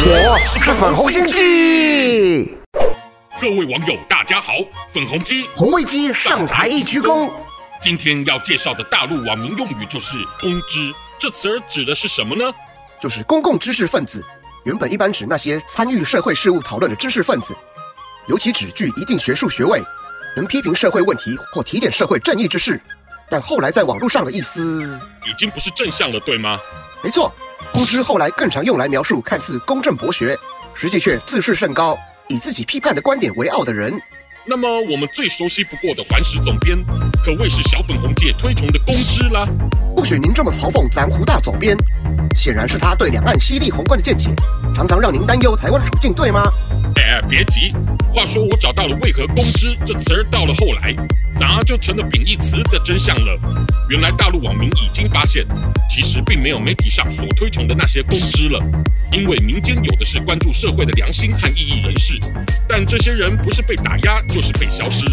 是粉红心机。各位网友，大家好，粉红鸡红卫鸡上台一鞠躬。今天要介绍的大陆网民用语就是“公知”，这词儿指的是什么呢？就是公共知识分子。原本一般指那些参与社会事务讨论的知识分子，尤其指具一定学术学位，能批评社会问题或提点社会正义之事。但后来在网络上的意思已经不是正向了，对吗？没错，公知后来更常用来描述看似公正博学，实际却自视甚高。以自己批判的观点为傲的人，那么我们最熟悉不过的环石总编，可谓是小粉红界推崇的公知啦。不许您这么嘲讽咱胡大总编，显然是他对两岸犀利宏观的见解，常常让您担忧台湾处境，对吗？哎，别急，话说我找到了为何公知这词儿到了后来，咋就成了贬义词的真相了。原来大陆网民已经发现，其实并没有媒体上所推崇的那些公知了，因为民间有的是关注社会的良心和异议人士，但这些人不是被打压，就是被消失，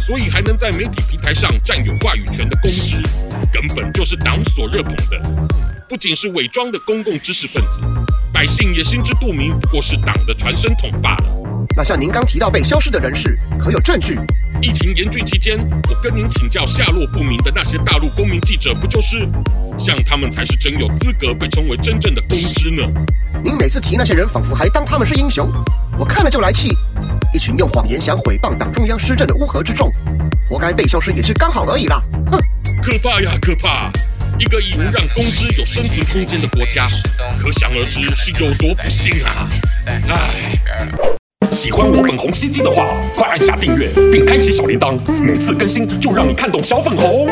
所以还能在媒体平台上占有话语权的公知，根本就是党所热捧的，不仅是伪装的公共知识分子，百姓也心知肚明，不过是党的传声筒罢了。那像您刚提到被消失的人士，可有证据？疫情严峻期间，我跟您请教下落不明的那些大陆公民记者，不就是？像他们才是真有资格被称为真正的公知呢。您每次提那些人，仿佛还当他们是英雄，我看了就来气。一群用谎言想毁谤党中央施政的乌合之众，活该被消失也是刚好而已啦。哼，可怕呀，可怕！一个已能让工资有生存空间的国家，可想而知是有多不幸啊！唉。喜欢我粉红心机的话，快按下订阅并开启小铃铛，每次更新就让你看懂小粉红。